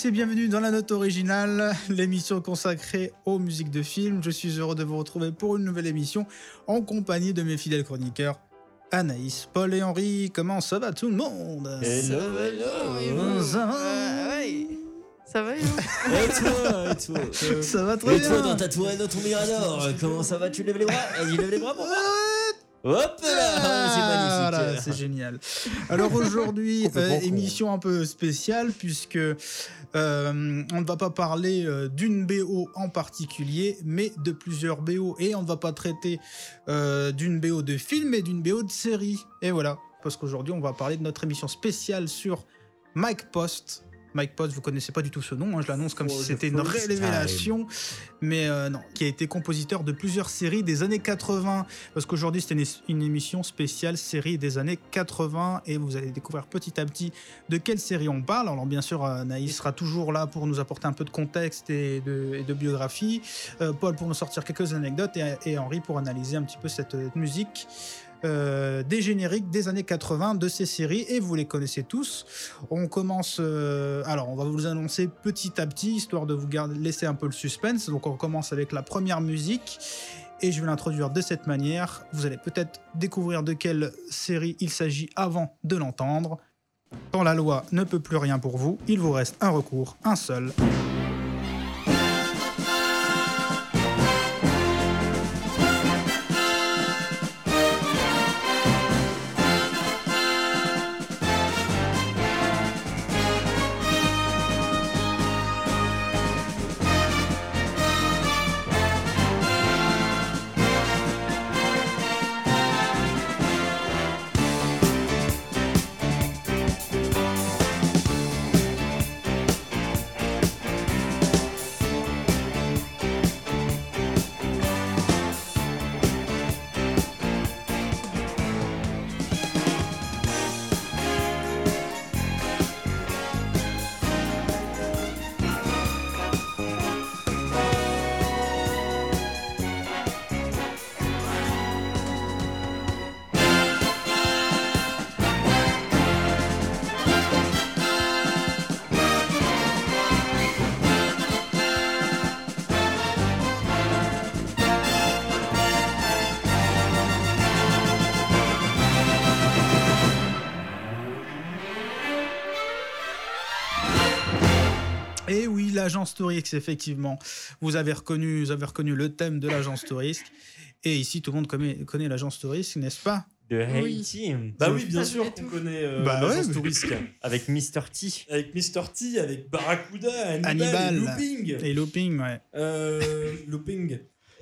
tous et bienvenue dans la note originale, l'émission consacrée aux musiques de films. Je suis heureux de vous retrouver pour une nouvelle émission en compagnie de mes fidèles chroniqueurs Anaïs, Paul et Henri. Comment ça va tout le monde? Hello, hello. Ça va Euh, ouais. Ça va, Et toi, et toi? Ça va très Et bien toi dans ta tourelle, dans ton mirador, comment ça va? Tu lèves les bras? Vas-y, lève les bras pour voir. Hop là Ah, C'est là, magnifique c'est génial. Alors aujourd'hui, euh, émission un peu spéciale puisque euh, on ne va pas parler euh, d'une BO en particulier, mais de plusieurs BO. Et on ne va pas traiter euh, d'une BO de film, mais d'une BO de série. Et voilà, parce qu'aujourd'hui, on va parler de notre émission spéciale sur Mike Post. Mike Post, vous connaissez pas du tout ce nom, hein, je l'annonce comme Oh, si the c'était une révélation, mais euh, non, qui a été compositeur de plusieurs séries des années 80, parce qu'aujourd'hui c'était une, une émission spéciale série des années 80, et vous allez découvrir petit à petit de quelle série on parle. Alors bien sûr, euh, Naïs sera toujours là pour nous apporter un peu de contexte et de, et de biographie, Euh, Paul pour nous sortir quelques anecdotes, et, et Henri pour analyser un petit peu cette musique. Euh, des génériques des années 80 de ces séries et vous les connaissez tous. On commence. euh, alors, on va vous annoncer petit à petit, histoire de vous garder, laisser un peu le suspense. Donc, on commence avec la première musique. Et je vais l'introduire de cette manière. Vous allez peut-être découvrir de quelle série il s'agit avant de l'entendre. Quand la loi ne peut plus rien pour vous, il vous reste un recours, un seul. L'agence Touriste, effectivement. Vous avez reconnu, vous avez reconnu le thème de l'agence Touriste. Et ici, tout le monde connaît, connaît l'agence Touriste, n'est-ce pas? De Oui. Haiti Bah oui, bien sûr qu'on connaît euh, Bah l'agence ouais, mais- Touriste. avec Mr. T. Avec Mr. T, avec Barracuda, Hannibal, Hannibal. et Looping. Et Looping, ouais. Euh, looping.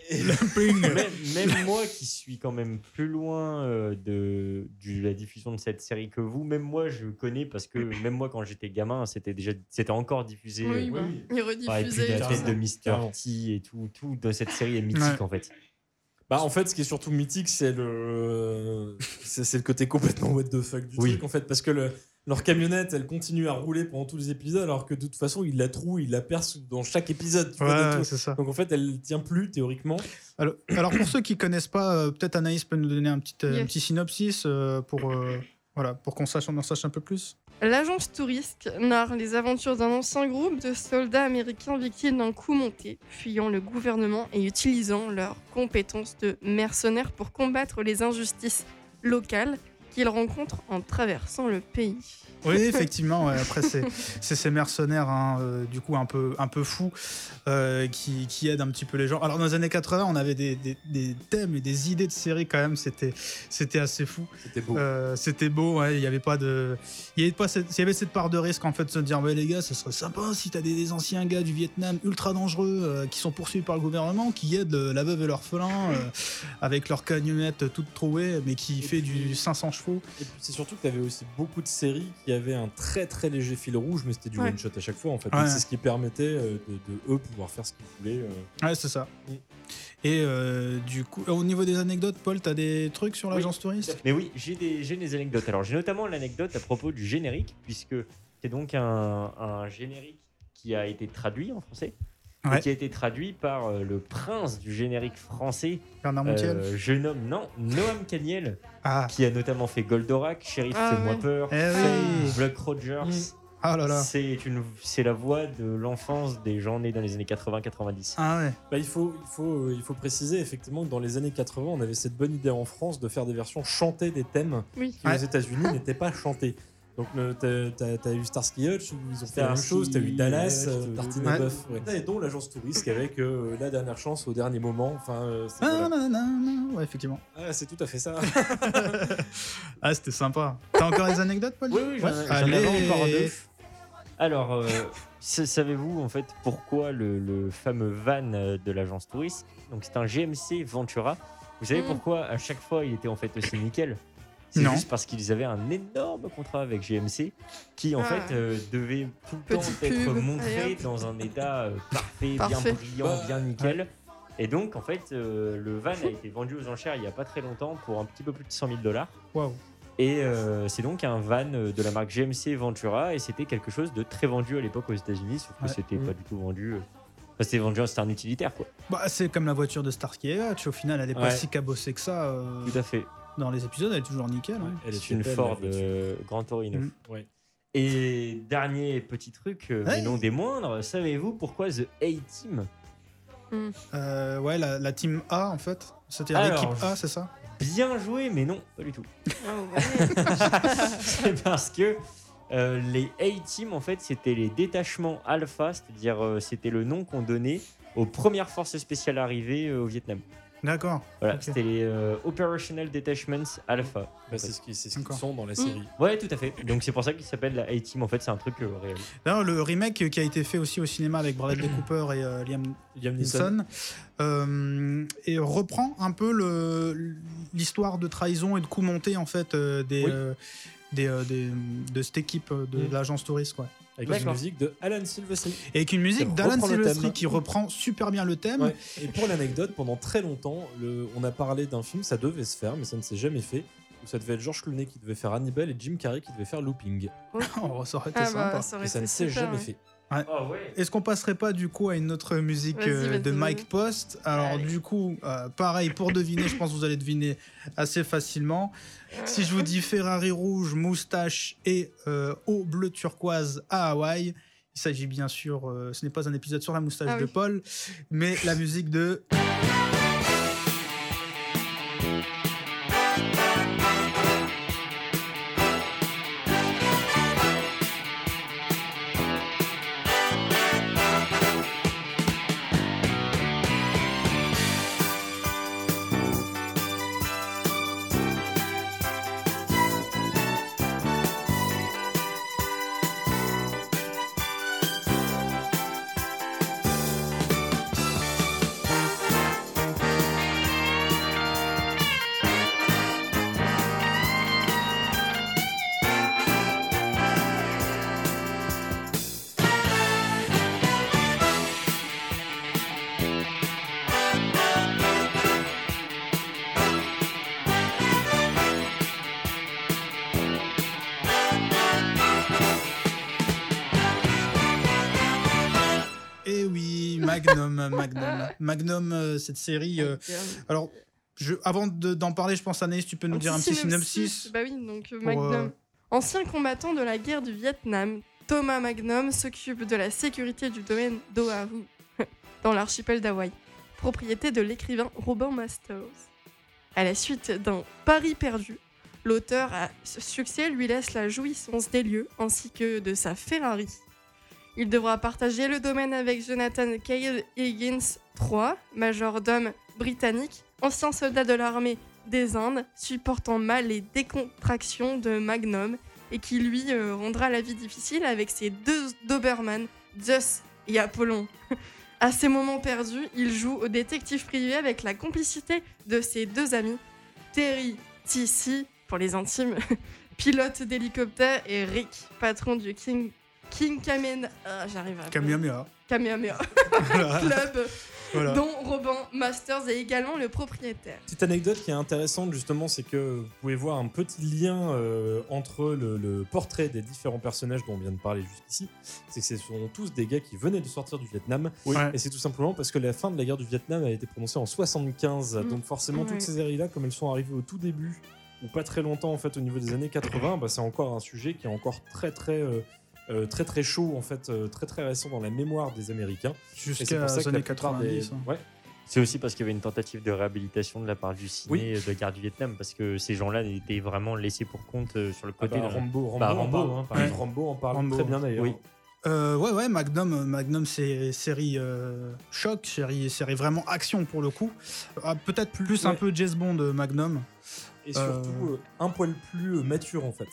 Et-. Même, même moi qui suis quand même plus loin euh, de, de la diffusion de cette série que vous, même moi je connais parce que même moi quand j'étais gamin, c'était déjà c'était encore diffusé. Oui, euh, bah, oui. il la tête de Mr. T et tout, tout de cette série est mythique Ouais. en fait. Bah en fait, ce qui est surtout mythique, c'est le, c'est c'est le côté complètement what the fuck du Oui. truc en fait, parce que le- leur camionnette, elle continue à rouler pendant tous les épisodes, alors que de toute façon, ils la trouent, ils la percent dans chaque épisode. tu vois, de Ouais, tout. c'est ça. Donc en fait, elle tient plus théoriquement. Alors, alors, pour ceux qui connaissent pas, euh, peut-être Anaïs peut nous donner un petit, euh, un petit synopsis euh, pour, euh, voilà, pour qu'on sache, on en sache un peu plus. L'agence touriste narre les aventures d'un ancien groupe de soldats américains victimes d'un coup monté, fuyant le gouvernement et utilisant leurs compétences de mercenaires pour combattre les injustices locales qu'ils rencontrent en traversant le pays. Oui, effectivement. ouais, après, c'est ces mercenaires, hein, euh, du coup, un peu, un peu fous, euh, qui, qui aident un petit peu les gens. Alors, dans les années 80, on avait des, des- des thèmes et des idées de séries quand même. C'était c'était assez fou. C'était beau. Euh, c'était beau, ouais, il y avait pas de, il y avait pas cette, il y avait cette part de risque en fait de se dire ouais les gars, ce serait sympa si t'as des, des anciens gars du Vietnam ultra dangereux euh, qui sont poursuivis par le gouvernement, qui aident la veuve et l'orphelin euh, avec leur camionnette toute trouée, mais qui fait du 500 chevaux. Et puis c'est surtout que tu avais aussi beaucoup de séries qui avaient un très très léger fil rouge, mais c'était du Ouais. one shot à chaque fois en fait. Ouais. C'est ce qui permettait euh, de, de eux pouvoir faire ce qu'ils voulaient. euh. Ouais, c'est ça. Mm. Et euh, du coup, au niveau des anecdotes, Paul, t'as des trucs sur l'agence touriste? Mais oui, j'ai des, j'ai des anecdotes. Alors, j'ai notamment l'anecdote à propos du générique, puisque c'est donc un, un générique qui a été traduit en français. Et qui a été traduit par euh, le prince du générique français, Bernard Montiel euh, jeune homme, non, Noam Caniel, Ah, qui a notamment fait Goldorak, Sheriff Ah Fais-moi peur, Eh oui. Buck Rogers, Mm. Ah là là. C'est une, c'est la voix de l'enfance des gens nés dans les années 80-90. Ah ouais. Bah, il, faut, il, faut, euh, il faut préciser effectivement que dans les années 80, on avait cette bonne idée en France de faire des versions chantées des thèmes Oui. qui Ouais. aux États-Unis n'étaient pas chantés. Donc t'as- eu Starsky Hutch où ils ont fait la même chose, t'as eu Dallas, euh, Martin Ouais. Ouais. et dont l'agence touriste avec euh, la dernière chance au dernier moment. Enfin, euh, Ah, voilà. non, non, non, ouais, effectivement. Ah, c'est tout à fait ça. ah, c'était sympa. T'as encore des anecdotes, Paul? Oui, oui, j'en avais encore deux. Alors, euh, sa- savez-vous en fait pourquoi le, le fameux van euh, de l'agence touriste? Donc c'est un GMC Ventura. Vous savez Mm. pourquoi à chaque fois il était en fait aussi nickel? C'est Non. juste parce qu'ils avaient un énorme contrat avec GMC qui en Ah. fait euh, devait tout le temps Petite être pub, montré dans un état euh, parfait, Parfait. bien brillant, Bah, bien nickel. Et donc en fait euh, le van a été vendu aux enchères il y a pas très longtemps pour un petit peu plus de 100 000 dollars. Waouh. Et euh, c'est donc un van de la marque GMC Ventura et c'était quelque chose de très vendu à l'époque aux États-Unis, sauf que Ouais. c'était Mm. pas du tout vendu. Enfin, c'était vendu, c'était un utilitaire quoi. Bah, c'est comme la voiture de Starsky et Hutch. Au final, elle est pas Ouais. si cabossée que ça. euh, Tout à fait. Dans les épisodes, elle est toujours nickel. hein. Elle C'est était une belle, Ford euh, Grand Torino. Mm. Ouais. Et dernier petit truc, euh, mais non des moindres, savez-vous pourquoi The A-Team Euh, ouais, la, la team A, en fait. C'était Alors, l'équipe A, c'est ça? Bien joué, mais non, pas du tout. Oh, c'est parce que euh, les A-Team, en fait, c'était les détachements alpha, c'est-à-dire euh, c'était le nom qu'on donnait aux premières forces spéciales arrivées euh, au Vietnam. D'accord. Voilà, c'était les euh, Operational Detachments Alpha. Bah, c'est ce ce qu'ils D'accord. sont dans la Mm. série. Ouais, tout à fait. Donc c'est pour ça qu'il s'appelle la A-Team. En fait, c'est un truc euh, réel. Le remake qui a été fait aussi au cinéma avec Bradley Cooper et euh, Liam Liam Neeson. Euh, et reprend un peu l'histoire de trahison et de coup monté en fait euh, des, Oui. euh, des, euh, des- de cette équipe de Mm. l'agence touriste quoi. Avec D'accord. musique de Alan Silvestri. Et avec une musique Qui d'Alan Silvestri qui reprend super bien le thème. Ouais. Et pour l'anecdote, pendant très longtemps, le- on a parlé d'un film, ça devait se faire, mais ça ne s'est jamais fait. Où ça devait être George Clooney qui devait faire Hannibal et Jim Carrey qui devait faire Looping. Oh, ça aurait été Ah sympa. bah, ça aurait Et ça été ne s'est jamais ouais. fait. Oh ouais. Est-ce qu'on passerait pas du coup à une autre musique Vas-y, euh, vas-y, de. Mike Post? Alors Allez. du coup, euh, pareil pour deviner, je pense que vous allez deviner assez facilement. Si je vous dis Ferrari rouge, moustache et euh, eau bleu turquoise à Hawaï, il s'agit bien sûr, euh, ce n'est pas un épisode sur la moustache Ah de oui. Paul, mais la musique de Magnum, Magnum, Magnum, euh, cette série. euh, alors, je, avant de- d'en parler, je pense Anaïs, tu peux nous dire un petit synopsis. Bah oui, donc euh, pour, Magnum. euh, Ancien combattant de la guerre du Vietnam, Thomas Magnum s'occupe de la sécurité du domaine d'Oahu, dans l'archipel d'Hawaï, propriété de l'écrivain Robin Masters. À la suite d'un pari perdu, l'auteur à ce succès lui laisse la jouissance des lieux ainsi que de sa Ferrari. Il devra partager le domaine avec Jonathan Cale Higgins III, majordome britannique, ancien soldat de l'armée des Indes, supportant mal les décontractions de Magnum et qui lui euh, rendra la vie difficile avec ses deux Doberman, Zeus et Apollon. à ces moments perdus, il joue au détective privé avec la complicité de ses deux amis, Terry Tissi, pour les intimes, pilote d'hélicoptère, et Rick, patron du King, King Kamen... ah, J'arrive à... Kamehameha. Kamehameha Voilà. Club, Voilà. dont Robin Masters est également le propriétaire. Petite anecdote qui est intéressante justement, c'est que vous pouvez voir un petit lien euh, entre le, le portrait des différents personnages dont on vient de parler jusqu'ici. C'est que ce sont tous des gars qui venaient de sortir du Vietnam. Ouais. Et c'est tout simplement parce que la fin de la guerre du Vietnam a été prononcée en 75. Mm. Donc forcément, Ouais. toutes ces séries-là, comme elles sont arrivées au tout début, ou pas très longtemps en fait au niveau des années 80, bah, c'est encore un sujet qui est encore très très euh, euh, très très chaud en fait, euh, très très récent dans la mémoire des Américains. Jusqu'à pour ça les la années plupart des- 90. hein. Ouais. C'est aussi parce qu'il y avait une tentative de réhabilitation de la part du ciné de guerre du Vietnam, parce que ces gens-là étaient vraiment laissés pour compte euh, sur le Ah côté. bah, de- Rambo, Rambo, Bah, en Rambo, parle. hein, par Ouais, exemple. Rambo en parle Rambo. très bien d'ailleurs. Oui. Euh, ouais, ouais, Magnum, Magnum c'est série euh, choc, série, série vraiment action pour le coup. Ah, Peut-être plus un peu James Bond, Magnum. Et surtout euh, un poil plus mature en fait.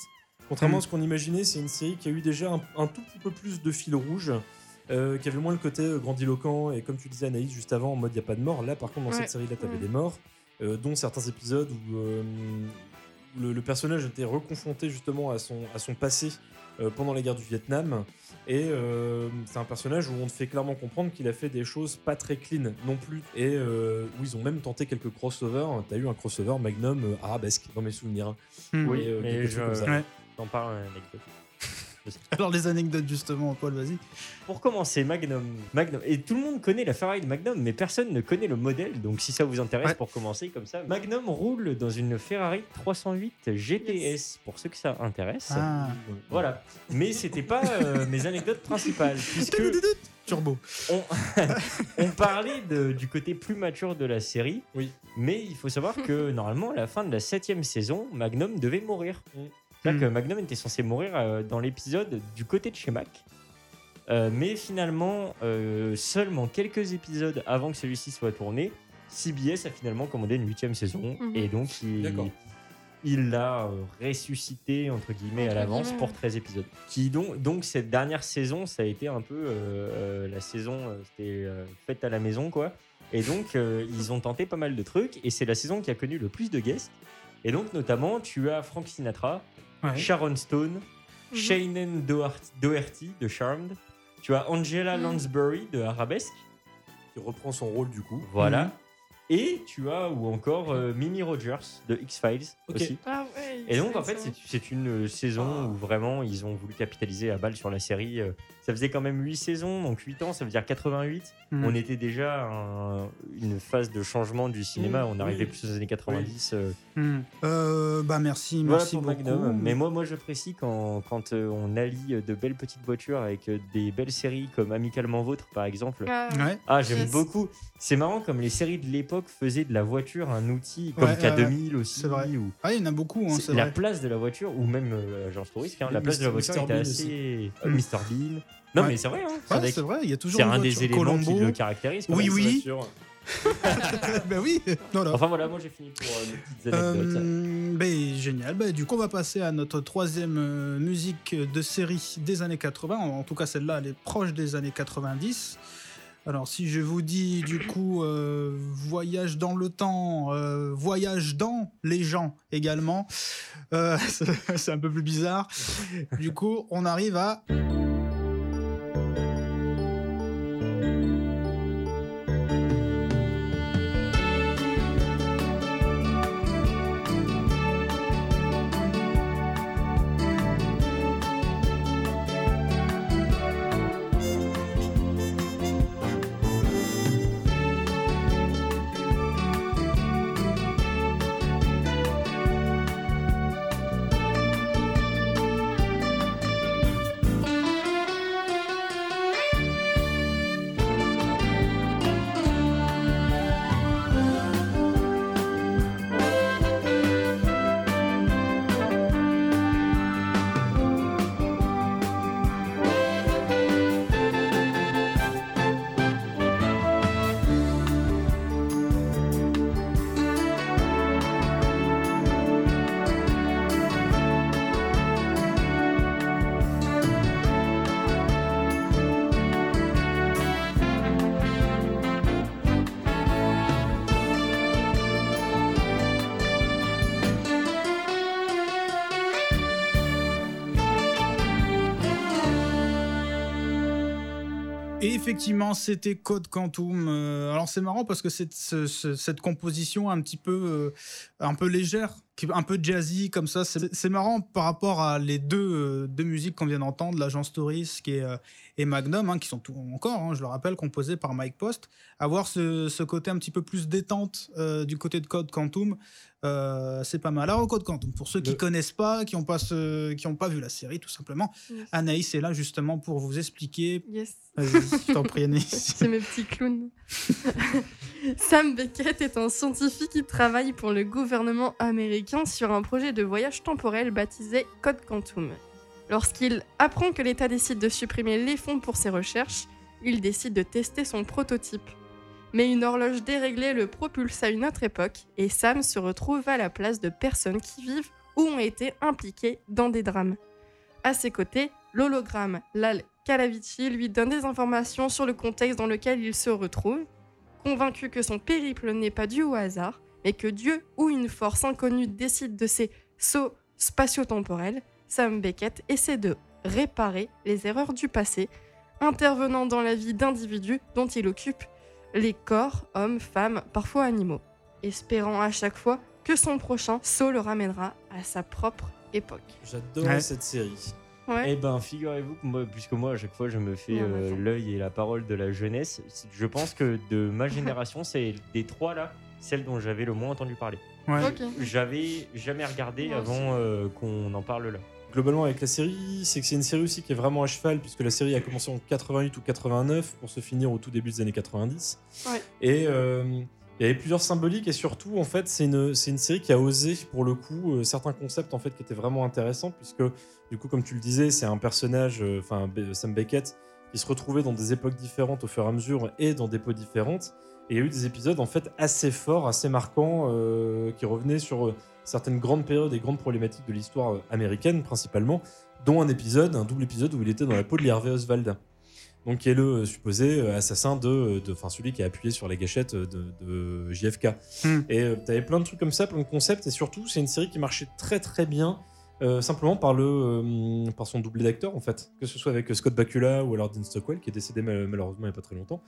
Contrairement Mm. à ce qu'on imaginait, c'est une série qui a eu déjà un, un tout petit peu plus de fil rouge, euh, qui avait moins le côté euh, grandiloquent et comme tu disais Anaïs juste avant, en mode il n'y a pas de mort. Là par contre dans Ouais. cette série-là, tu avais Mm. des morts, euh, dont certains épisodes où, euh, le, le personnage était reconfronté justement à son, à son passé euh, pendant la guerre du Vietnam. Et euh, c'est un personnage où on te fait clairement comprendre qu'il a fait des choses pas très clean non plus. Et euh, où ils ont même tenté quelques crossovers. T'as eu un crossover Magnum arabesque dans mes souvenirs. Hmm. Oui, Et, euh, mais je t'en parle une anecdote. Alors les anecdotes justement, Paul, vas-y. Pour commencer, Magnum. Magnum. Et tout le monde connaît la Ferrari de Magnum, mais personne ne connaît le modèle. Donc si ça vous intéresse, Ouais. pour commencer comme ça, Magnum roule dans une Ferrari 308 GTS. Pour ceux que ça intéresse. Ah. Voilà. Mais c'était pas euh, mes anecdotes principales, puisque Turbo. on, on parlait de- du côté plus mature de la série. Oui. Mais il faut savoir que normalement, à la fin de la septième saison, Magnum devait mourir. Mm. C'est-à-dire Mm. que Magnum était censé mourir euh, dans l'épisode du côté de chez Mac. Euh, mais finalement, euh, seulement quelques épisodes avant que celui-ci soit tourné, CBS a finalement commandé une huitième saison. Mhm. Et donc, il, l'a euh, ressuscité, entre guillemets, à l'avance pour 13 épisodes. Qui donc, donc, cette dernière saison, ça a été un peu euh, euh, la saison, euh, c'était euh, faite à la maison, quoi. Et donc, euh, ils ont tenté pas mal de trucs. Et c'est la saison qui a connu le plus de guests. Et donc, notamment, tu as Frank Sinatra, Ouais. Sharon Stone, Mhm. Shannon Doherty, Doherty de Charmed. Tu as Angela Mhm. Lansbury de Arabesque. Qui reprend son rôle du coup. Voilà. Et tu as, ou encore euh, Mimi Rogers de X-Files aussi. Ah ouais, Et donc, en fait, c'est- une saison où vraiment ils ont voulu capitaliser à balle sur la série. Euh, Ça faisait quand même 8 saisons, donc 8 ans, ça veut dire 88. Hmm. On était déjà à un- une phase de changement du cinéma. Mm, on arrivait oui. plus aux années 90. euh, Hmm. Euh, bah merci, voilà merci pour beaucoup. Magnum. Mais moi, moi j'apprécie quand, quand euh, on allie de belles petites voitures avec euh, des belles séries comme Amicalement Vôtre, par exemple. Ah, Ouais. Ah, j'aime Yes. beaucoup. C'est marrant comme les séries de l'époque faisaient de la voiture un outil, comme Ouais, K2000 aussi. c'est vrai. ou- Ah, il y en a beaucoup, hein, la vrai. place de la voiture, ou même euh, touriste, hein, la place de la voiture Mr. était Bean assez. Mm. Mr. Bean. Non, Ouais. mais c'est vrai, hein, c'est Ouais, vrai il y a toujours c'est un des éléments qui Colombo. le caractérise. Oui, oui. Bah oui, voilà. Enfin voilà, moi j'ai fini pour euh, mes petites anecdotes. Euh, ben, génial. Ben, du coup, on va passer à notre troisième euh, musique de série des années 80. En tout cas, celle-là, elle est proche des années 90. Alors, si je vous dis du coup euh, voyage dans le temps, euh, voyage dans les gens également, euh, c'est un peu plus bizarre. Du coup, on arrive à effectivement, c'était Code Quantum. Euh, alors c'est marrant parce que cette, ce- ce- cette composition un petit euh, un peu légère qui est un peu jazzy comme ça. C'est c'est marrant par rapport à les deux, euh, deux musiques qu'on vient d'entendre, l'agence Stories qui est, euh, et Magnum, hein, qui sont tout, encore, hein, je le rappelle, composées par Mike Post. Avoir ce, ce côté un petit peu plus détente euh, du côté de Code Quantum, euh, c'est pas mal. Alors, Code Quantum, pour ceux qui Le- connaissent pas, qui n'ont pas, ce- qui ont pas vu la série, tout simplement, Yes. Anaïs est là justement pour vous expliquer. Yes. Je t'en prie, Anaïs. C'est mes petits clowns. Sam Beckett est un scientifique qui travaille pour le gouvernement américain sur un projet de voyage temporel baptisé Code Quantum. Lorsqu'il apprend que l'État décide de supprimer les fonds pour ses recherches, il décide de tester son prototype. Mais une horloge déréglée le propulse à une autre époque et Sam se retrouve à la place de personnes qui vivent ou ont été impliquées dans des drames. À ses côtés, l'hologramme Lal Calavici lui donne des informations sur le contexte dans lequel il se retrouve. Convaincu que son périple n'est pas dû au hasard, mais que Dieu ou une force inconnue décide de ces sauts spatio-temporels, Sam Beckett essaie de réparer les erreurs du passé, intervenant dans la vie d'individus dont il occupe les corps, hommes, femmes, parfois animaux, espérant à chaque fois que son prochain saut le ramènera à sa propre époque. J'adore Ouais. cette série. Ouais. Eh ben, figurez-vous que moi, puisque moi, à chaque fois, je me fais euh, l'œil et la parole de la jeunesse, je pense que de ma génération, c'est des trois là, celle dont j'avais le moins entendu parler. Ouais. Ok. J'avais jamais regardé Moi avant euh, qu'on en parle là. Globalement, avec la série, c'est que c'est une série aussi qui est vraiment à cheval, puisque la série a commencé en 88 ou 89 pour se finir au tout début des années 90. Ouais. Et euh, il y avait plusieurs symboliques, et surtout, en fait, c'est une, c'est une série qui a osé, pour le coup, euh, certains concepts en fait, qui étaient vraiment intéressants, puisque, du coup, comme tu le disais, c'est un personnage, enfin, Sam Beckett, qui se retrouvait dans des époques différentes au fur et à mesure et dans des peaux différentes. Et il y a eu des épisodes en fait assez forts, assez marquants, euh, qui revenaient sur euh, certaines grandes périodes et grandes problématiques de l'histoire euh, américaine principalement, dont un épisode, un double épisode où il était dans la peau de Hervé Oswald. Donc qui est le supposé assassin de, enfin celui qui a appuyé sur la gâchette de, de JFK. Hmm. Et euh, t'avais plein de trucs comme ça, plein de concepts, et surtout c'est une série qui marchait très très bien. Euh, simplement par le euh, par son doublé d'acteur en fait que ce soit avec Scott Bakula ou alors Dean Stockwell qui est décédé mal- malheureusement il n'y a pas très longtemps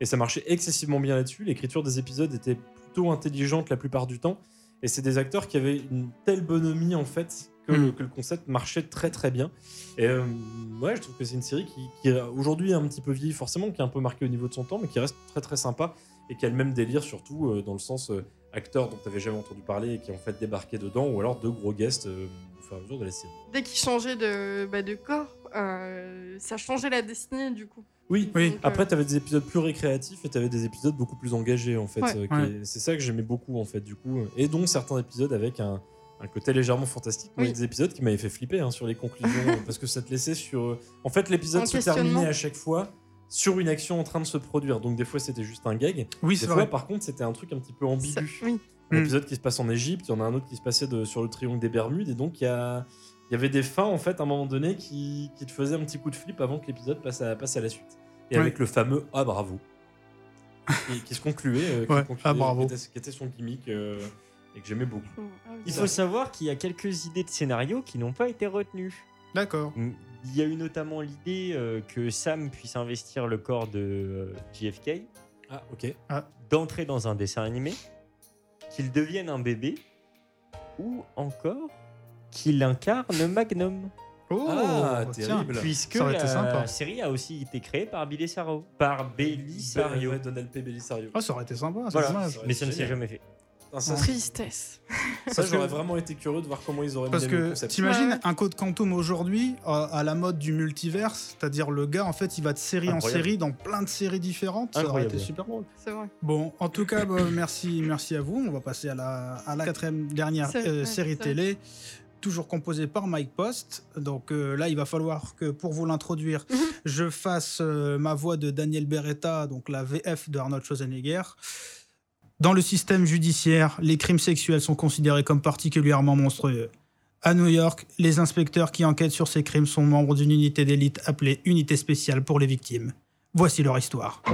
et ça marchait excessivement bien là-dessus. L'écriture des épisodes était plutôt intelligente la plupart du temps. Et c'est des acteurs qui avaient une telle bonhomie en fait que, Mm. que le concept marchait très très bien. Et euh, ouais, je trouve que c'est une série qui, qui aujourd'hui est un petit peu vieillie forcément, qui est un peu marquée au niveau de son temps, mais qui reste très très sympa et qui a le même délire surtout euh, dans le sens euh, acteur dont tu n'avais jamais entendu parler et qui en fait débarqué dedans, ou alors de gros guests fur et à mesure de la série. Dès qu'il changeait de, bah, de corps, euh, ça changeait la destinée du coup. Oui, Oui. Donc, euh, Après, tu avais des épisodes plus récréatifs et tu avais des épisodes beaucoup plus engagés, en fait. Ouais. euh, Ouais. C'est ça que j'aimais beaucoup, en fait, du coup. Et dont certains épisodes avec un, un côté légèrement fantastique. Oui. des épisodes qui m'avaient fait flipper hein, sur les conclusions, parce que ça te laissait sur... En fait, l'épisode se terminait à chaque fois sur une action en train de se produire. Donc, des fois, c'était juste un gag. Oui, Des c'est fois, vrai. par contre, c'était un truc un petit peu ça- ambigu. oui. Un Mm. épisode qui se passe en Égypte, il y en a un autre qui se passait de, sur le triangle des Bermudes, et donc il y, a, il y avait des fins, en fait, à un moment donné, qui, qui te faisaient un petit coup de flip avant que l'épisode passe à, passe à la suite. Et Ouais. avec le fameux Ah bravo, qui, qui se concluait, euh, qui Ouais, concluait, Ah, bravo. Qui, était, qui était son gimmick, euh, et que j'aimais beaucoup. Ah oui. Il faut savoir qu'il y a quelques idées de scénario qui n'ont pas été retenues. D'accord. Mm, Il y a eu notamment l'idée euh, que Sam puisse investir le corps de euh, JFK, Ah, ok. d'entrer dans un dessin animé, qu'il devienne un bébé, ou encore qu'il incarne Magnum. Oh, Ah, tiens. terrible. Puisque Ça aurait été la sympa. série a aussi été créée par Belisario. Par Belisario. Donald P. Bellisario. Ah, ça aurait été sympa, c'est Voilà. aurait Mais ça ne s'est jamais fait. Ça, Tristesse. ça, j'aurais vraiment été curieux de voir comment ils auraient Parce le que concept. t'imagines Ouais. un code quantum aujourd'hui euh, à la mode du multiverse, c'est-à-dire le gars en fait il va de série en série dans plein de séries différentes, ça aurait été super drôle. C'est vrai. Bon, en tout cas, bah, merci, merci à vous. On va passer à la, à la quatrième dernière euh, ouais, série télé, toujours composée par Mike Post. Donc euh, là, il va falloir que pour vous l'introduire, Mhm. je fasse euh, ma voix de Daniel Beretta, donc la VF de Arnold Schwarzenegger. Dans le système judiciaire, les crimes sexuels sont considérés comme particulièrement monstrueux. À New York, les inspecteurs qui enquêtent sur ces crimes sont membres d'une unité d'élite appelée Unité spéciale pour les victimes. Voici leur histoire.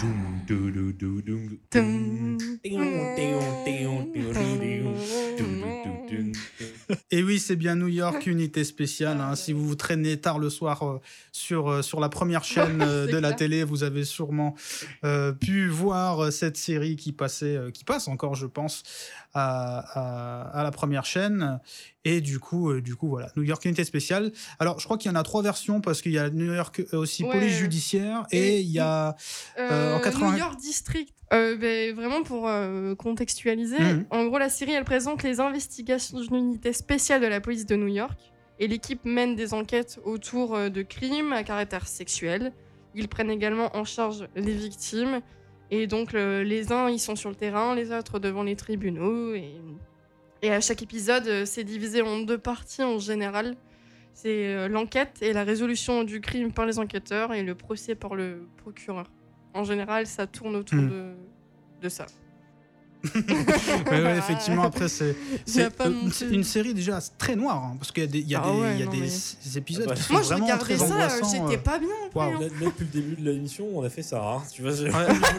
doom. Et oui, c'est bien New York, unité spéciale. Hein. Si vous vous traînez tard le soir euh, sur, euh, sur la première chaîne euh, de la télé, vous avez sûrement pu voir cette série qui passait, qui passe encore, je pense, à, la première chaîne. Et du coup, du coup, voilà, New York Unité Spéciale. Alors, je crois qu'il y en a trois versions parce qu'il y a New York aussi ouais. police judiciaire et, il y a en 95 New York District. Euh, ben, vraiment pour euh, contextualiser, Mhm. en gros la série elle présente les investigations d'une unité spéciale de la police de New York et l'équipe mène des enquêtes autour euh, de crimes à caractère sexuel. Ils prennent également en charge les victimes et donc le- les uns ils sont sur le terrain, les autres devant les tribunaux et, et à chaque épisode euh, c'est divisé en deux parties en général. C'est l'enquête et la résolution du crime par les enquêteurs et le procès par le procureur. En général, ça tourne autour Hmm. de, de ça. Ouais, ouais, effectivement, après, c'est euh, plus- une série déjà très noire, hein, parce qu'il y a des, y a Ah des, ouais, y a non, des mais- épisodes Ah bah. qui sont Moi, je vraiment regardais très ça, euh, j'étais euh. pas bien. Après, Là, là, depuis le début de l'émission, on a fait ça. hein. Tu vois, au niveau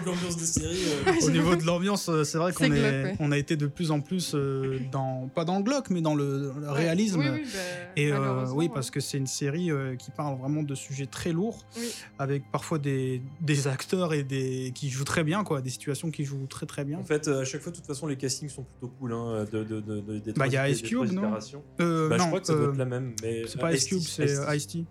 de l'ambiance de série. euh, Au niveau de l'ambiance, euh, c'est vrai qu'on on a été de plus en plus euh, dans, pas dans le glauque, mais dans le, le Ouais. réalisme. Oui, oui, bah, Et euh, oui, parce que c'est une série euh, qui parle vraiment de sujets très lourds, Oui. avec parfois des, des acteurs et des qui jouent très bien, quoi, des situations qui jouent très très bien. En fait, euh, chaque fois, de toute façon, les castings sont plutôt cool. Hein, de, de, de, de- des Bah, il y a Ice Cube, non. Euh, Bah, je non, crois que ça doit euh, être la même. mais c'est pas Ice Cube, c'est euh, Ice-T.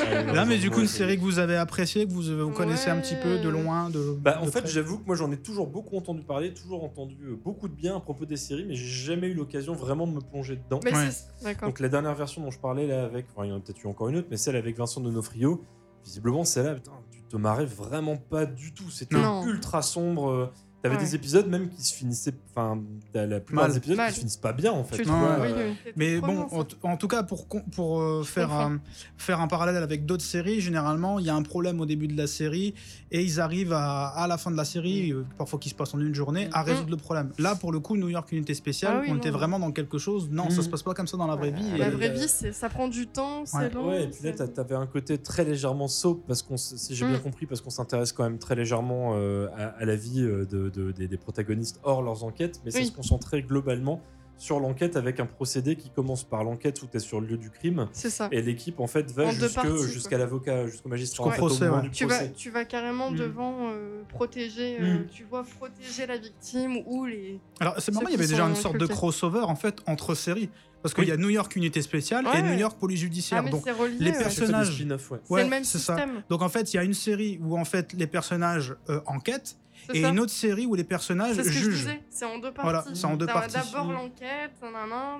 Ah, Là, mais du coup, une série que vous avez appréciée, que vous, vous connaissez un petit peu de loin, de. Bah, en de fait, j'avoue que moi j'en ai toujours beaucoup entendu parler, toujours entendu euh, beaucoup de bien à propos des séries, mais j'ai jamais eu l'occasion vraiment de me plonger dedans. Ouais. Donc la dernière version dont je parlais là avec, enfin il y en a peut-être eu encore une autre, mais celle avec Vincent Donofrio, visiblement celle-là, putain, tu te marrais vraiment pas du tout. C'était Non. ultra sombre. T'avais Ouais. des épisodes même qui se finissaient, enfin la plupart Mal. des épisodes Mal. qui se finissent pas bien en fait. Vois, Oui, euh, oui, Mais bon, en, tout cas, pour, pour euh, faire, un, faire un parallèle avec d'autres séries, généralement, il y a un problème au début de la série et ils arrivent à, à la fin de la série, euh, parfois qui se passe en une journée, à Mm. résoudre le problème. Là, pour le coup, New York Unité Spéciale, Ah oui, on était non. vraiment dans quelque chose. Non, ça Mm. se passe pas comme ça dans la vraie vie. La et- vraie euh, vie, c'est- ça prend du temps, c'est Ouais. long. Ouais, et puis là, t'avais un côté très légèrement soap, parce qu'on, s- si j'ai bien Mm. compris, parce qu'on s'intéresse quand même très légèrement euh, à, à la vie euh, de, de- des, des protagonistes hors leurs enquêtes, mais ça Oui. se concentrait globalement sur l'enquête avec un procédé qui commence par l'enquête où tu es sur le lieu du crime, C'est ça. et l'équipe en fait va jusqu'à l'avocat, jusqu'au magistrat, en fait, procès, ouais. Tu vas, procès. tu vas carrément Mm. devant euh, protéger, euh, Mm. tu vois protéger la victime ou les. Alors, c'est marrant, il y avait déjà une sorte de crossover en fait entre séries. Parce qu'il Oui. y a New York Unité Spéciale et. New York Police Ah, Judiciaire. mais Donc, c'est relié. les ouais. personnages. c'est le même c'est ça. système. Donc en fait, il y a une série où en fait les personnages euh, enquêtent C'est et ça. une autre série où les personnages ce que jugent. c'est en deux parties. Voilà, c'est en deux parties. D'abord Mm. l'enquête,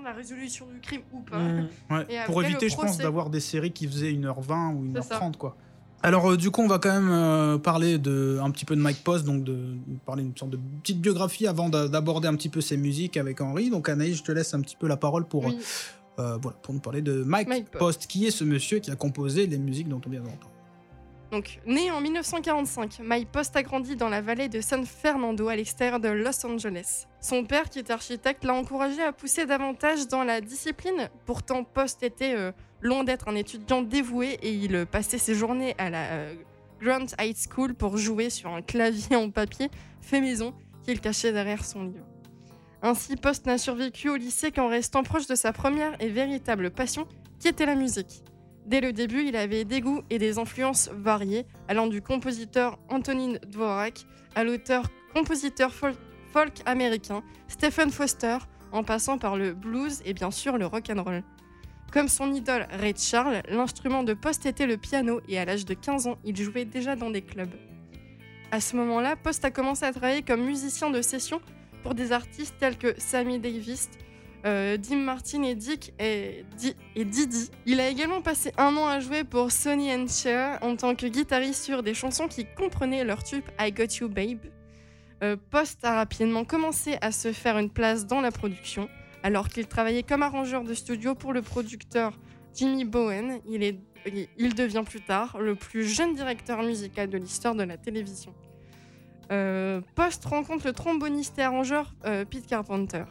la résolution du crime ou pas. Mm. Ouais, Et pour après, éviter, je pense, d'avoir des séries qui faisaient 1h20 ou C'est ça. 1h30, quoi. Alors, euh, du coup, on va quand même euh, parler de, un petit peu de Mike Post, donc de, de parler d'une sorte de petite biographie avant d'a- d'aborder un petit peu ses musiques avec Henri. Donc, Anaïs, je te laisse un petit peu la parole pour, Oui. euh, voilà, pour nous parler de Mike, Mike Post. Post. qui est ce monsieur qui a composé les musiques dont on vient d'entendre. Né en 1945, Mike Post a grandi dans la vallée de San Fernando à l'extérieur de Los Angeles. Son père, qui est architecte, l'a encouragé à pousser davantage dans la discipline. Pourtant, Post était euh, loin d'être un étudiant dévoué et il euh, passait ses journées à la euh, Grant High School pour jouer sur un clavier en papier fait maison qu'il cachait derrière son livre. Ainsi, Post n'a survécu au lycée qu'en restant proche de sa première et véritable passion, qui était la musique. Dès le début, il avait des goûts et des influences variées, allant du compositeur Antonin Dvorak à l'auteur-compositeur fol- folk américain Stephen Foster, en passant par le blues et bien sûr le rock and roll. Comme son idole Ray Charles, l'instrument de Post était le piano et à l'âge de 15 ans, il jouait déjà dans des clubs. À ce moment-là, Post a commencé à travailler comme musicien de session pour des artistes tels que Sammy Davis, euh, Dim Martin et Dick et, Di- et Didi. Il a également passé un an à jouer pour Sonny and Cher en tant que guitariste sur des chansons qui comprenaient leur tube I Got You Babe. Euh, Post a rapidement commencé à se faire une place dans la production, alors qu'il travaillait comme arrangeur de studio pour le producteur Jimmy Bowen. Il, est, il devient plus tard le plus jeune directeur musical de l'histoire de la télévision. Euh, Post rencontre le tromboniste et arrangeur euh, Pete Carpenter.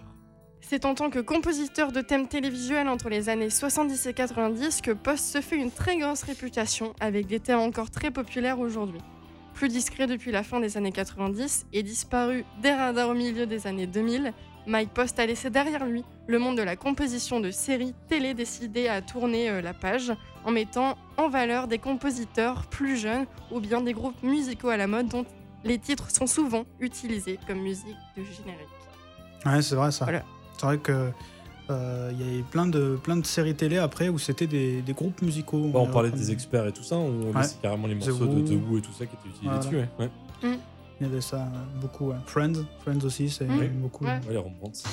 C'est en tant que compositeur de thèmes télévisuels entre les années 70 et 90 que Post se fait une très grosse réputation avec des thèmes encore très populaires aujourd'hui. Plus discret depuis la fin des années 90 et disparu des radars au milieu des années 2000, Mike Post a laissé derrière lui le monde de la composition de séries télé décidé à tourner euh, la page en mettant en valeur des compositeurs plus jeunes ou bien des groupes musicaux à la mode dont les titres sont souvent utilisés comme musique de générique. Ouais, c'est vrai ça. Voilà. C'est vrai que euh, il y avait plein de, plein de séries télé après où c'était des, des groupes musicaux. Bah, on parlait comme- des experts et tout ça, on Ouais. laissait carrément les The morceaux de. The Who et tout ça qui étaient utilisés Voilà. dessus. Ouais. Ouais. Il y avait ça euh, beaucoup. ouais. Friends, Friends aussi, c'est beaucoup. Ouais. Ouais, les Rembrandts.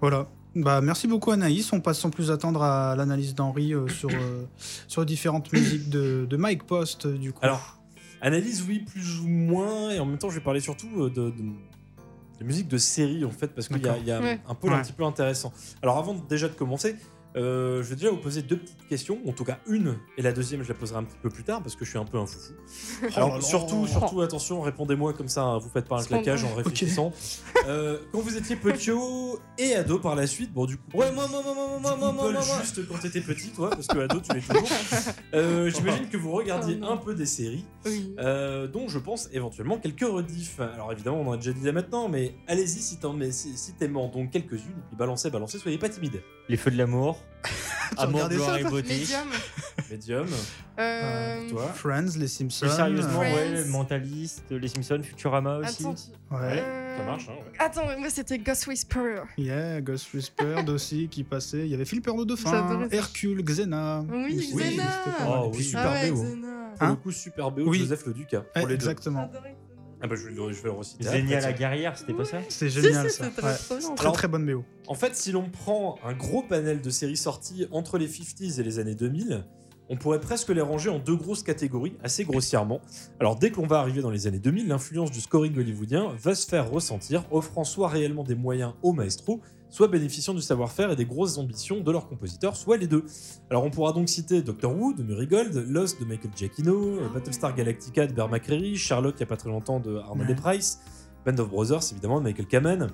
Voilà. Bah, merci beaucoup Anaïs. On passe sans plus attendre à l'analyse d'Henri euh, sur, euh, sur différentes musiques de, de Mike Post, du coup. Alors, analyse, oui, plus ou moins, et en même temps, je vais parler surtout euh, de musique de série, en fait, parce qu'il y a, D'accord. il y a Ouais. un pôle un petit peu intéressant. Alors, avant déjà de commencer, euh, je vais déjà vous poser deux petites questions, en tout cas une, et la deuxième, je la poserai un petit peu plus tard, parce que je suis un peu un foufou. Alors, Oh là. surtout, surtout, attention, répondez-moi comme ça, hein, vous faites pas un claquage en réfléchissant. Euh, quand vous étiez petit et ado par la suite, bon, du coup, Ouais, moi, moi, moi, moi, moi, moi, moi, moi, moi. juste quand t'étais petit, toi, parce que ado, tu l'es toujours. Euh, J'imagine que vous regardiez Oh un peu des séries. Oui. Euh, dont je pense éventuellement quelques rediffs. Alors évidemment, on en a déjà dit là maintenant, mais allez-y si mais si, si donc quelques-unes, et puis balancez, balancez, soyez pas timide. Les feux de l'amour. Amour, gloire et beauté. Medium. Medium, Euh, toi. Friends, les Simpsons. Plus sérieusement, Friends. ouais, Mentaliste, Les Simpsons, Futurama aussi. Attends, tu- Ouais. euh, Ça marche, hein, ouais. Attends, moi c'était Ghost Whisperer. Yeah, Ghost Whispered aussi qui passait. Il y avait Flipper de Dauphin, J'adorais ça. Hercule, Xena. Oui, aussi, Xena. c'était pas Oh, mal. Et puis oui. super ah ouais, BO. Xena. Pour Hein le coup, super BO de Oui. Joseph Le. Eh, Pour les deux. exactement. J'adorais. Ah bah, je, vais le- je vais le reciter. Zénia la guerrière, c'était pas ça C'est Si, génial si, ça. c'était Ouais. trop bien. Très Alors- très bonne BO. En fait, si l'on prend un gros panel de séries sorties entre les 50s et les années 2000, on pourrait presque les ranger en deux grosses catégories, assez grossièrement. Alors dès que l'on va arriver dans les années 2000, l'influence du scoring hollywoodien va se faire ressentir, offrant soit réellement des moyens aux maestros, soit bénéficiant du savoir-faire et des grosses ambitions de leurs compositeurs, soit les deux. Alors on pourra donc citer Doctor Who de Murray Gold, Lost de Michael Giacchino, euh, Battlestar Galactica de Bear McCreary, Sherlock il y a pas très longtemps de Arnold Ouais. Price, Band of Brothers évidemment de Michael Kamen.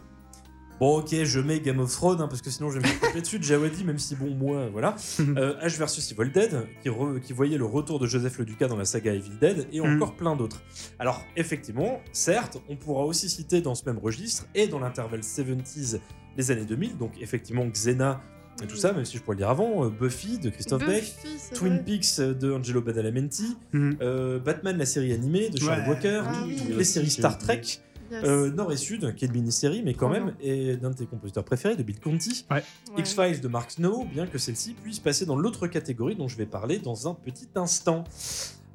Bon, ok, je mets Game of Thrones, hein, parce que sinon je vais me taper dessus de Jawadi, même si, bon, moi, voilà. Euh, H versus Evil Dead, qui, re- qui voyait le retour de Joseph Le Duca dans la saga Evil Dead, et Mhm. encore plein d'autres. Alors, effectivement, certes, on pourra aussi citer dans ce même registre, et dans l'intervalle 70s, les années 2000, donc effectivement Xena et tout ça, même si je pourrais le dire avant, euh, Buffy de Christophe Beck, Buffy, Twin vrai. Peaks de Angelo Badalamenti, Mhm. euh, Batman la série animée de Charles Ouais. Walker, Ah toutes oui. les séries Star Trek, Yes. euh, Nord et Sud, qui est une mini-série, mais quand même, et d'un de tes compositeurs préférés, de Bill Conti. Ouais. X-Files de Mark Snow, bien que celle-ci puisse passer dans l'autre catégorie dont je vais parler dans un petit instant.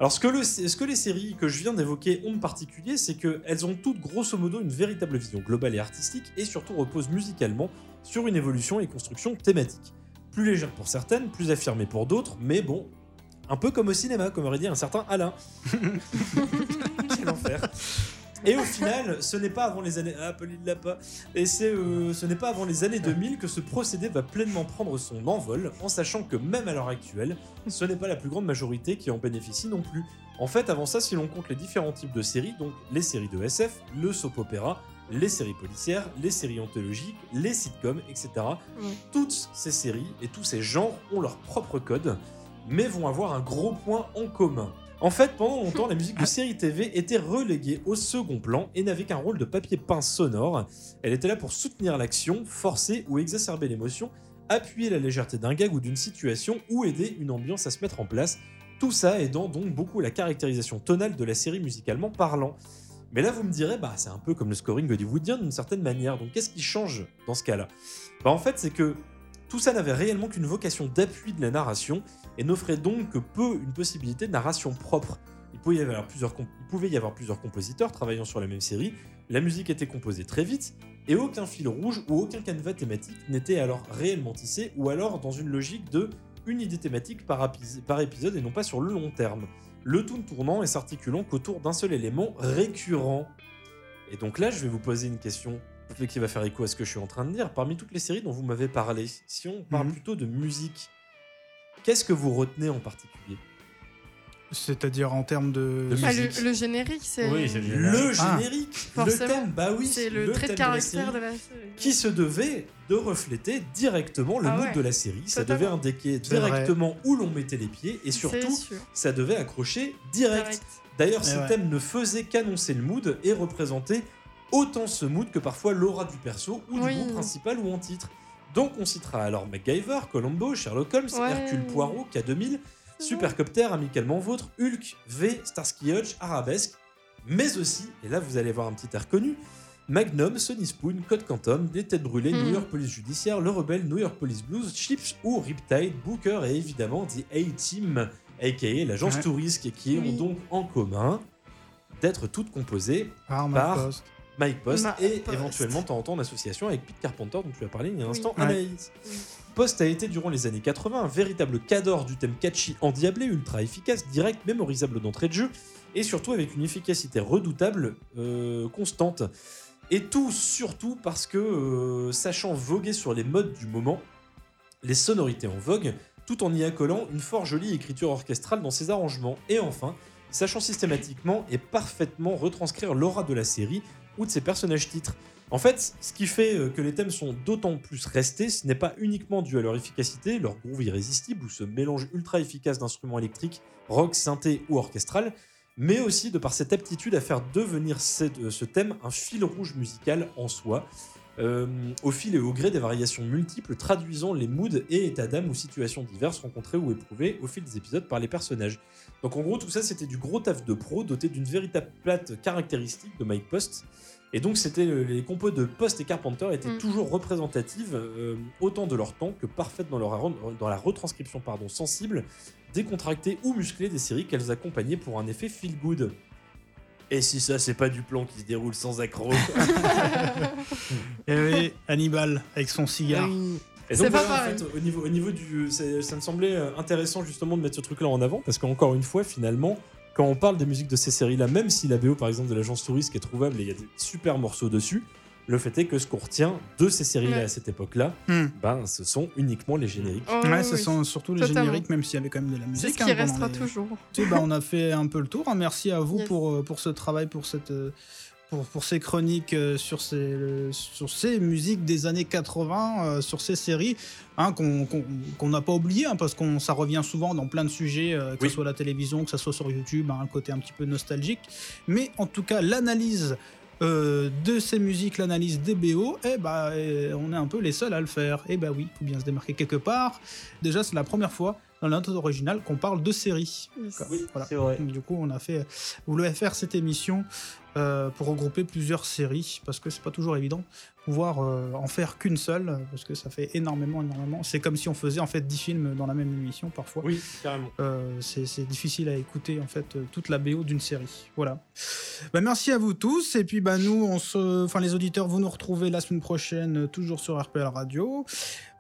Alors, ce que, le- ce que les séries que je viens d'évoquer ont de particulier, c'est qu'elles ont toutes grosso modo une véritable vision globale et artistique, et surtout reposent musicalement sur une évolution et construction thématique. Plus légère pour certaines, plus affirmée pour d'autres, mais bon, un peu comme au cinéma, comme aurait dit un certain Alain. Quel enfer. Et au final, ce n'est pas avant les années. Ah, Pauline l'a pas. Et c'est, euh, ce n'est pas avant les années 2000 que ce procédé va pleinement prendre son envol, en sachant que même à l'heure actuelle, ce n'est pas la plus grande majorité qui en bénéficie non plus. En fait, avant ça, si l'on compte les différents types de séries, donc les séries de SF, le soap opéra, les séries policières, les séries anthologiques, les sitcoms, etc. Toutes ces séries et tous ces genres ont leur propre code, mais vont avoir un gros point en commun. En fait, pendant longtemps, la musique de série TV était reléguée au second plan et n'avait qu'un rôle de papier peint sonore. Elle était là pour soutenir l'action, forcer ou exacerber l'émotion, appuyer la légèreté d'un gag ou d'une situation ou aider une ambiance à se mettre en place. Tout ça aidant donc beaucoup la caractérisation tonale de la série musicalement parlant. Mais là, vous me direz, bah, c'est un peu comme le scoring hollywoodien d'une certaine manière. Donc, qu'est-ce qui change dans ce cas-là? Bah, En fait, c'est que tout ça n'avait réellement qu'une vocation d'appui de la narration et n'offrait donc que peu une possibilité de narration propre. Il pouvait, y avoir plusieurs compositeurs travaillant sur la même série, la musique était composée très vite, et aucun fil rouge ou aucun canevas thématique n'était alors réellement tissé, ou alors dans une logique de une idée thématique par, par épisode et non pas sur le long terme. Le tout ne tournant et s'articulant qu'autour d'un seul élément récurrent. Et donc là, je vais vous poser une question qui va faire écho à ce que je suis en train de dire. Parmi toutes les séries dont vous m'avez parlé, si on parle Mhm. plutôt de musique, qu'est-ce que vous retenez en particulier? C'est-à-dire en termes de. De Ah, musique. le, le générique, c'est Oui, le Le Ah. générique, le thème, bah oui, c'est le, trait de thème caractère série de la série. qui se devait de refléter directement le Ah mood ouais. de la série. Ça Totalement. devait indiquer vrai. directement où l'on mettait les pieds et surtout, ça devait accrocher direct. Direct. D'ailleurs, Eh ces ouais. thèmes ne faisaient qu'annoncer le mood et représenter autant ce mood que parfois l'aura du perso ou Oui. du groupe principal ou en titre. Donc on citera alors MacGyver, Colombo, Sherlock Holmes, Ouais. Hercule Poirot, K2000, C'est Supercopter, Amicalement Vôtre, Hulk, V, Starsky Hutch, Arabesque, mais aussi, et là vous allez voir un petit air connu, Magnum, Sony Spoon, Code Quantum, Des Têtes Brûlées, Hmm. New York Police Judiciaire, Le Rebelle, New York Police Blues, Chips ou Riptide, Booker et évidemment The A-Team, aka l'agence Ouais. Tourisque, qui Oui. ont donc en commun d'être toutes composées Par Par- Mike Post Ma et Post. éventuellement de temps en temps en association avec Pete Carpenter dont tu as parlé il y a un Oui. instant, Ouais. Anaïs. Oui. Post a été durant les années 80 un véritable cadre du thème catchy endiablé, ultra efficace, direct, mémorisable d'entrée de jeu et surtout avec une efficacité redoutable, euh, constante. Et tout surtout parce que, euh, sachant voguer sur les modes du moment, les sonorités en vogue, tout en y accolant une fort jolie écriture orchestrale dans ses arrangements. Et enfin, sachant systématiquement et parfaitement retranscrire l'aura de la série ou de ses personnages titres. En fait, ce qui fait euh, que les thèmes sont d'autant plus restés, ce n'est pas uniquement dû à leur efficacité, leur groove irrésistible ou ce mélange ultra efficace d'instruments électriques, rock, synthé ou orchestral, mais aussi de par cette aptitude à faire devenir euh, ce thème un fil rouge musical en soi, euh, au fil et au gré des variations multiples traduisant les moods et états d'âme ou situations diverses rencontrées ou éprouvées au fil des épisodes par les personnages. Donc en gros, tout ça, c'était du gros taf de pro doté d'une véritable plate caractéristique de Mike Post. Et donc, c'était le- les compos de Post et Carpenter étaient Mm. toujours représentatives, euh, autant de leur temps que parfaites dans, leur, dans la retranscription pardon, sensible, décontractée ou musclée des séries qu'elles accompagnaient pour un effet feel good. Et si ça, c'est pas du plan qui se déroule sans accroc Et oui, Hannibal avec son cigare. Oui. Et pas voilà, en fait, au niveau, au niveau du, ça, ça me semblait euh, intéressant justement de mettre ce truc-là en avant parce qu'encore une fois, finalement, quand on parle des musiques de ces séries-là, même si la BO par exemple de l'agence touriste est trouvable et il y a des super morceaux dessus, le fait est que ce qu'on retient de ces séries-là Ouais. à cette époque-là, Hmm. ben, ce sont uniquement les génériques. Oh, Ouais, oui, ce oui. sont surtout les Totalement. génériques, même s'il y avait quand même de la musique. C'est ce hein, qui pendant restera les- toujours. Tu sais, bah, on a fait un peu le tour. hein. Merci à vous Yes. pour, euh, pour ce travail, pour, cette, euh, pour, pour ces chroniques euh, sur, ces, euh, sur ces musiques des années 80, euh, sur ces séries hein, qu'on qu'on- qu'on n'a pas oublié, hein, parce que ça revient souvent dans plein de sujets, euh, que Oui. ce soit la télévision, que ce soit sur YouTube, hein, un côté un petit peu nostalgique. Mais en tout cas, l'analyse euh, de ces musiques, l'analyse des BO, eh bah, euh, on est un peu les seuls à le faire. Et bah oui, il faut bien se démarquer quelque part. Déjà, c'est la première fois dans la note originale qu'on parle de séries. Yes. Oui. Voilà. C'est vrai. Du coup, on a fait, on voulait faire cette émission euh, pour regrouper plusieurs séries parce que c'est pas toujours évident pouvoir euh, en faire qu'une seule euh, parce que ça fait énormément, énormément. C'est comme si on faisait en fait 10 films dans la même émission parfois. Oui, carrément. Euh, c'est difficile à écouter en fait euh, toute la BO d'une série. Voilà. Bah, merci à vous tous et puis bah nous, on se, enfin les auditeurs, vous nous retrouvez la semaine prochaine toujours sur RPL Radio.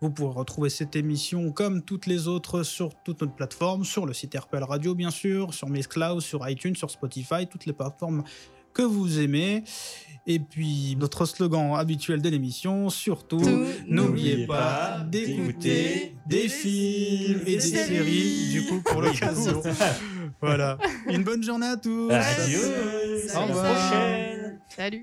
Vous pourrez retrouver cette émission comme toutes les autres sur toute notre plateforme, sur le site RPL Radio bien sûr, sur Mixcloud, sur iTunes, sur Spotify, toutes les plateformes que vous aimez. Et puis notre slogan habituel de l'émission, surtout. Tout, N'oubliez pas d'écouter des films et des séries, du coup, pour l'occasion. Voilà. Une bonne journée à tous. Adieu. Au À la revoir. prochaine. Salut.